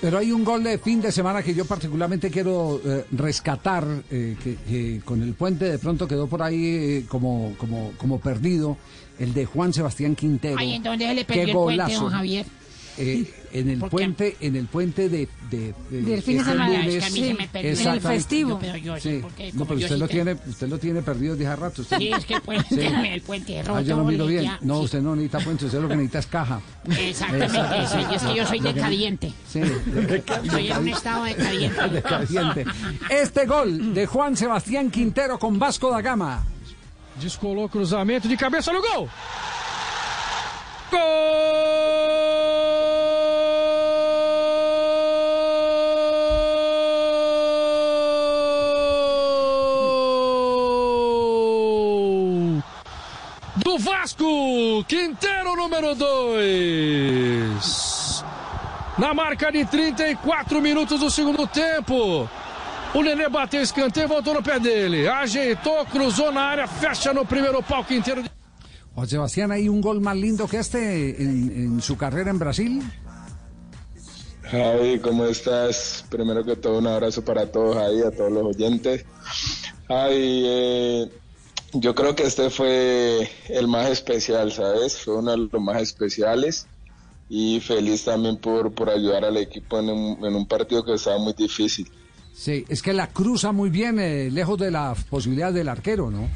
Pero hay un gol de fin de semana que yo particularmente quiero eh, rescatar, eh, que, con el puente de pronto quedó por ahí eh, como, como, como perdido, el de Juan Sebastián Quintero. Ay, entonces se le perdió el puente, don Javier. Eh, en el puente en el puente de, de, de del fin de semana. Es que a mí se me perdió en el festivo. Pero yo sí. porque, no pero usted lo tiene usted lo tiene perdido desde hace rato usted. sí es que el puente, sí. el puente roto ah, yo lo miro bien. Ya, no sí. usted no necesita puente usted lo que necesita es caja. Exactamente eso, es que yo soy decadiente sí. Soy en un estado decadiente decadiente este gol de Juan Sebastián Quintero con Vasco da Gama. Descolou cruzamento de cabeça no gol. Gol! Vasco, Quinteiro número 2. Na marca de 34 minutos do segundo tempo. O Nenê bateu escanteio, voltou no pé dele. Ajeitou, cruzou na área, fecha no primeiro pau Quinteiro. Juan Sebastián, ¿hay un gol más lindo que este en, en su carrera en Brasil? Javi, ¿cómo estás? Primero que todo, un abrazo para todos ahí, a todos los oyentes. Javi, eh, yo creo que este fue el más especial, ¿sabes? Fue uno de los más especiales y feliz también por, por ayudar al equipo en un, en un partido que estaba muy difícil. Sí, es que la cruza muy bien, eh, lejos de la posibilidad del arquero, ¿no?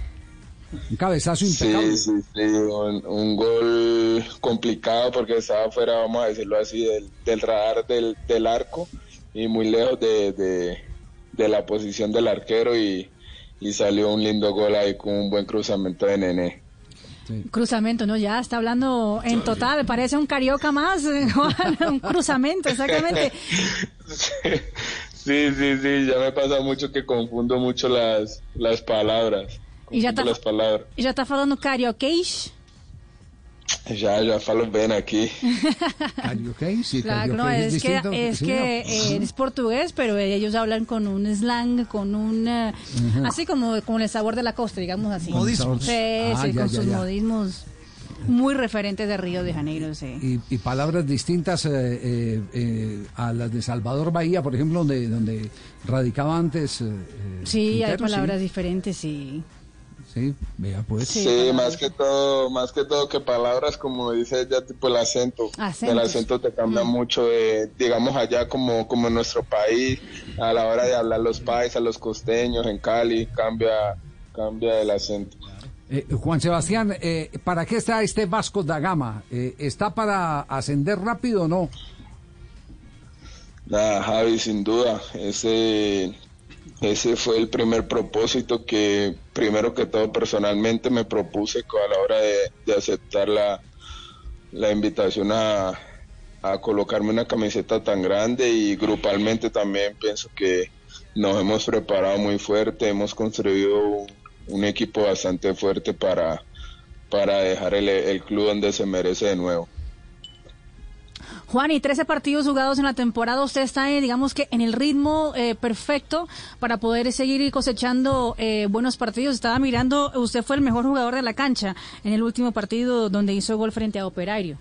Un cabezazo impecable. Sí, sí, sí, un, un, gol complicado porque estaba fuera, vamos a decirlo así, del, del radar del, del, arco y muy lejos de, de, de la posición del arquero y, y, salió un lindo gol ahí con un buen cruzamiento de Nené. Sí. Cruzamiento, ¿no? Ya está hablando en total, parece un carioca más, un cruzamiento, exactamente. Sí, sí, sí, ya me pasa mucho que confundo mucho las, las palabras. E já, tá, e já tá falando carioquês? Ya, ya falo bien aquí. ¿Carioqués? Sí, claro, no, es, es que, es, sí, que no. eh, es portugués, pero ellos hablan con un slang, con un... Uh, -huh. Así como con el sabor de la costa, digamos así. Modismos. Sí, ah, sí, ya, con ya, sus ya. modismos muy referentes de Río de Janeiro, sí. Y, y palabras distintas eh, eh, eh, a las de Salvador Bahía, por ejemplo, donde, donde radicaba antes. Eh, sí, Quintero, hay palabras sí. diferentes, sí. Sí, vea pues. Sí, sí más que todo, más que todo que palabras como dice ella, tipo el acento. Acentos. El acento te cambia mm. mucho, de, digamos allá como, como en nuestro país, a la hora de hablar los paisas, los costeños, en Cali, cambia, cambia el acento. Eh, Juan Sebastián, eh, ¿para qué está este Vasco da Gama? Eh, ¿Está para ascender rápido o no? Nada, Javi, sin duda. Ese ese fue el primer propósito que, primero que todo, personalmente me propuse a la hora de, aceptar la, la invitación a, colocarme una camiseta tan grande y grupalmente también pienso que nos hemos preparado muy fuerte, hemos construido un, equipo bastante fuerte para, para dejar el club donde se merece de nuevo. Juan, y 13 partidos jugados en la temporada, usted está, eh, digamos que en el ritmo eh, perfecto para poder seguir cosechando eh, buenos partidos. Estaba mirando, usted fue el mejor jugador de la cancha en el último partido donde hizo gol frente a Operario.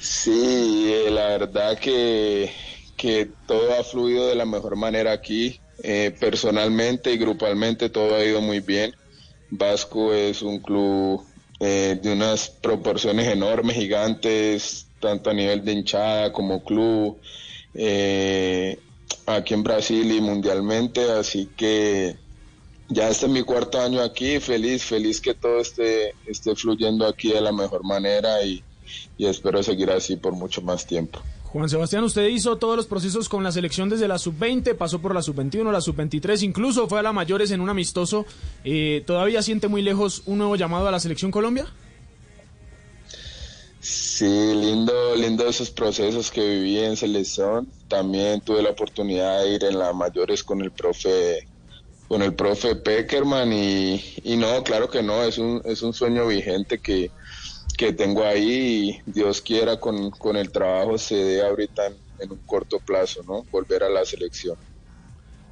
Sí, la verdad que, que todo ha fluido de la mejor manera aquí. personalmente y grupalmente todo ha ido muy bien. Vasco es un club eh, de unas proporciones enormes, gigantes, tanto a nivel de hinchada como club, eh, aquí en Brasil y mundialmente, así que ya este es mi cuarto año aquí, feliz, feliz que todo esté, esté fluyendo aquí de la mejor manera y, y espero seguir así por mucho más tiempo. Juan Sebastián, usted hizo todos los procesos con la selección desde la sub-20, pasó por la sub-21, la sub-23, incluso fue a la mayores en un amistoso. Eh, ¿Todavía siente muy lejos un nuevo llamado a la selección Colombia? Sí, lindo, lindo esos procesos que viví en selección. También tuve la oportunidad de ir en la mayores con el profe, con el profe Peckerman y, y no, claro que no, es un, es un sueño vigente que, que tengo ahí y Dios quiera con, con el trabajo se dé ahorita en, en, un corto plazo, ¿no? Volver a la selección.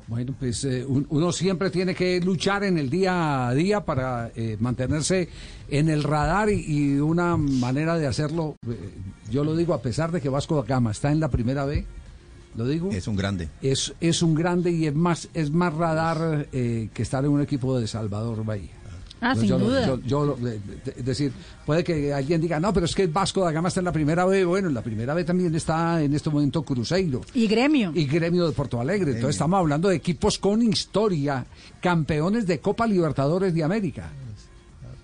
Bueno, pues eh, un- uno siempre tiene que luchar en el día a día para eh, mantenerse en el radar y, y una manera de hacerlo, eh, yo lo digo a pesar de que Vasco da Gama está en la primera B, lo digo, Es un grande. es, es un grande y es más, es más radar eh, que estar en un equipo de Salvador Bahía. Ah, sin yo duda. yo- yo es decir, puede que alguien diga, no, pero es que Vasco da Gama está en la primera B. Bueno, en la primera B también está en este momento Cruzeiro Y gremio. y Gremio de Porto Alegre. Entonces estamos hablando de equipos con historia, campeones de Copa Libertadores de América.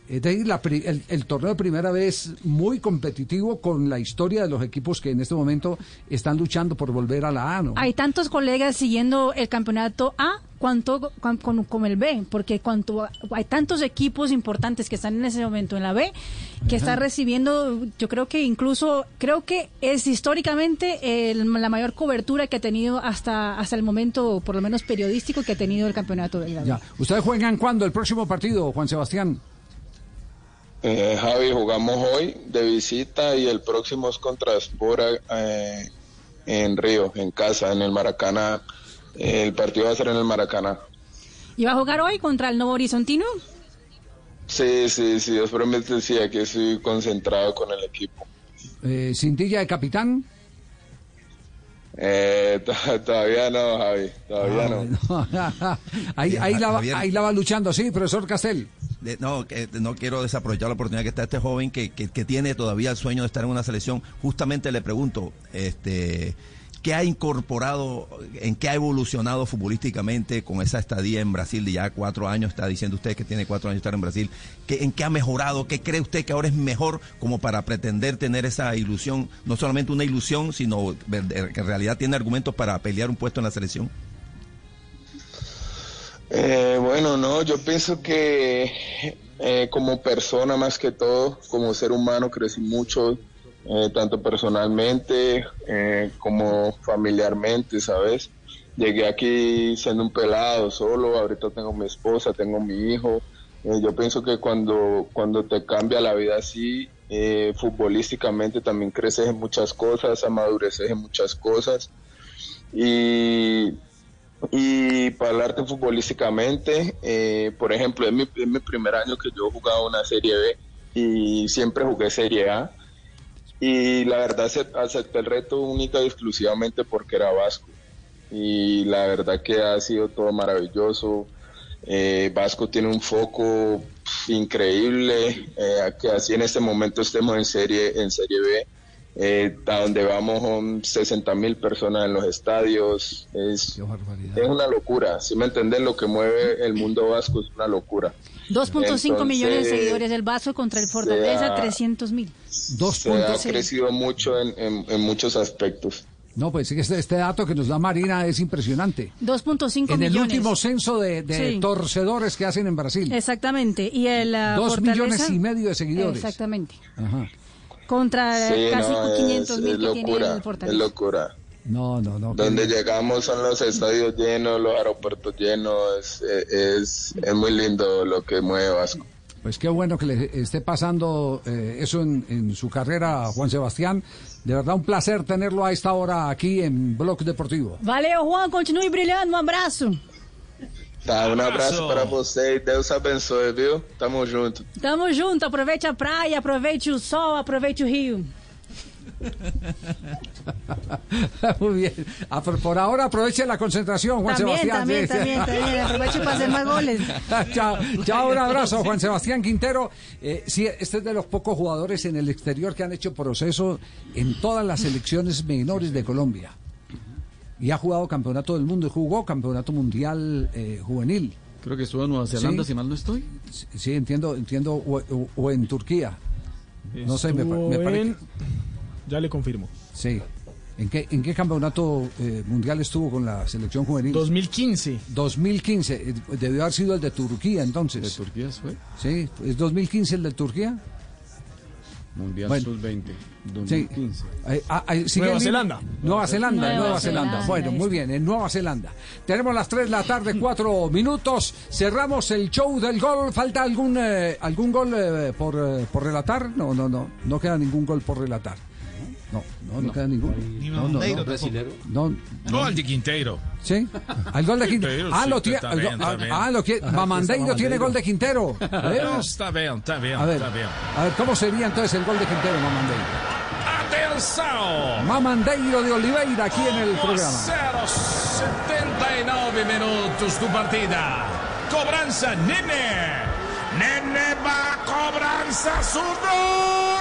Es decir, la el, el torneo de primera vez muy competitivo con la historia de los equipos que en este momento están luchando por volver a la A. ¿no? Hay tantos colegas siguiendo el campeonato A cuanto con, con- el B, porque cuanto hay tantos equipos importantes que están en ese momento en la B que están recibiendo, yo creo que incluso creo que es históricamente el- la mayor cobertura que ha tenido hasta hasta el momento, por lo menos periodístico que ha tenido el campeonato de la B. Ya. ¿Ustedes juegan cuándo el próximo partido, Juan Sebastián? Eh, Javi, jugamos hoy de visita y el próximo es contra Spora eh, en Río, en casa, en el Maracaná. El partido va a ser en el Maracaná. ¿Y va a jugar hoy contra el Nuevo Horizontino? Sí, sí, sí, Dios promete, sí, aquí estoy concentrado con el equipo. Eh, ¿Cintilla de capitán? Eh, to- todavía no, Javi, todavía no. no. ahí, ahí, la, va- ahí la va luchando, sí, profesor Castel. De- no, que, no quiero desaprovechar la oportunidad que está este joven que, que, que tiene todavía el sueño de estar en una selección. Justamente le pregunto, este, ¿qué ha incorporado, en qué ha evolucionado futbolísticamente con esa estadía en Brasil de ya cuatro años? Está diciendo usted que tiene cuatro años estar en Brasil. ¿Qué, ¿En qué ha mejorado? ¿Qué cree usted que ahora es mejor como para pretender tener esa ilusión? No solamente una ilusión, sino que en realidad tiene argumentos para pelear un puesto en la selección. Eh, bueno, no, yo pienso que eh, como persona más que todo, como ser humano crecí mucho, eh, tanto personalmente eh, como familiarmente, ¿sabes? Llegué aquí siendo un pelado solo, ahorita tengo mi esposa, tengo mi hijo. Eh, yo pienso que cuando, cuando te cambia la vida así, futbolísticamente también creces en muchas cosas, amadureces en muchas cosas. Y y para hablarte futbolísticamente, por ejemplo, es mi, es mi primer año que yo jugaba una Serie B y siempre jugué Serie A. Y la verdad acep- acepté el reto única y exclusivamente porque era vasco. Y la verdad que ha sido todo maravilloso. Eh, Vasco tiene un foco increíble, eh, que así en este momento estemos en serie, en serie B. Eh, a donde vamos son 60 mil personas en los estadios. Es, es una locura. Si me entienden, lo que mueve el mundo vasco es una locura. 2.5 millones de seguidores del Vasco contra el Fortaleza, sea- 300 mil. Dos Se ha crecido mucho en, en- en muchos aspectos. No, pues este, este dato que nos da Marina es impresionante. 2.5 En el millones. último censo de, de Sí. torcedores que hacen en Brasil. Exactamente. Y el ah, Dos Fortaleza- millones y medio de seguidores. Exactamente. Ajá. Contra Sí, casi no, 500 es, mil es que tiene locura, el es Fortaleza. locura. No, no, no. Donde que- llegamos son los estadios llenos, los aeropuertos llenos. Es, es, es muy lindo lo que mueve Vasco. Pues qué bueno que le esté pasando eh, eso en, en su carrera, Juan Sebastián. De verdad, un placer tenerlo a esta hora aquí en Blog Deportivo. Valeu, Juan. Continue brilhando. Um abraço. Tá, um abraço para vocês. Deus abençoe, viu? Tamo junto. Tamo junto. Aproveite a praia, aproveite o sol, aproveite o rio. Muy bien. Ah, por, por ahora aproveche la concentración, Juan También, Sebastián. también, Sí. también, también. Aproveche para hacer más goles. chao, chao, un abrazo, Juan Sebastián Quintero. Eh, sí, este es de los pocos jugadores en el exterior que han hecho proceso en todas las selecciones menores de Colombia. Y ha jugado campeonato del mundo y jugó campeonato mundial eh, juvenil. Creo que estuvo en Nueva Zelanda, Sí. si mal no estoy. Sí, Sí, entiendo, entiendo, o, o- o en Turquía. No sé, me, me parece. en- Ya le confirmo. Sí. ¿En qué, ¿En qué campeonato eh, mundial estuvo con la selección juvenil? 2015. 2015. eh, Debió haber sido el de Turquía entonces. De Turquía fue. Sí, ¿es 2015 el de Turquía? Mundial Bueno. Sub-20. Sí. 2015. Eh, ah, ah, ¿sigue Nueva el- Zelanda. Nueva Zelanda, Nueva Nueva Zelanda. Zelanda, Bueno, muy bien, en Nueva Zelanda. Tenemos las 3 de la tarde, 4 minutos. Cerramos el show del gol. ¿Falta algún eh, algún gol eh, por, eh, por relatar? No, no, no. No queda ningún gol por relatar. No, No, no queda ninguno. No, no, no. Brasilero. No, Gol de Quinteiro. ¿Sí? Al gol de Quintero. Quintero, Ah, sí, lo tiene. ah, ah, lo que Mamandeiro tiene gol de Quintero. Está bien, está bien, a ver, está bien. a ver, ¿cómo sería entonces el gol de Quintero, Mamandeiro? Atenção! Mamandeiro de Oliveira aquí en el programa. 0, 79 minutos do partida. Cobrança, Nene. Nene va a cobrança, zurdo.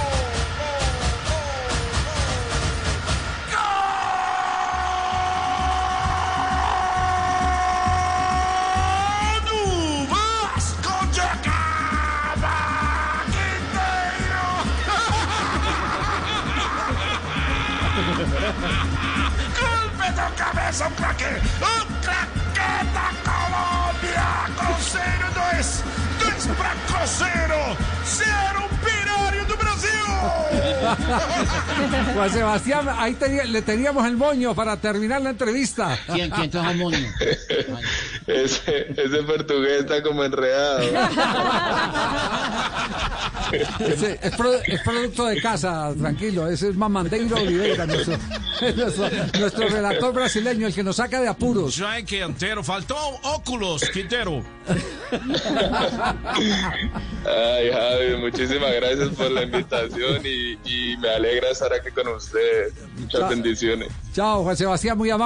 Juan Sebastián, ahí tenía- le teníamos el moño para terminar la entrevista. ¿Quién, quién trajo moño? Ese, ese portugués está como enredado. Ese es, pro- es producto de casa, tranquilo. Ese es Mamandeiro Oliveira, nuestro, nuestro, nuestro relator brasileño, el que nos saca de apuros. João Quinteiro, faltou óculos, Quintero. Ay, Javi, muchísimas gracias por la invitación y, y me alegra estar aquí con ustedes. Muchas bendiciones. Chao, Juan Sebastián, muy amable.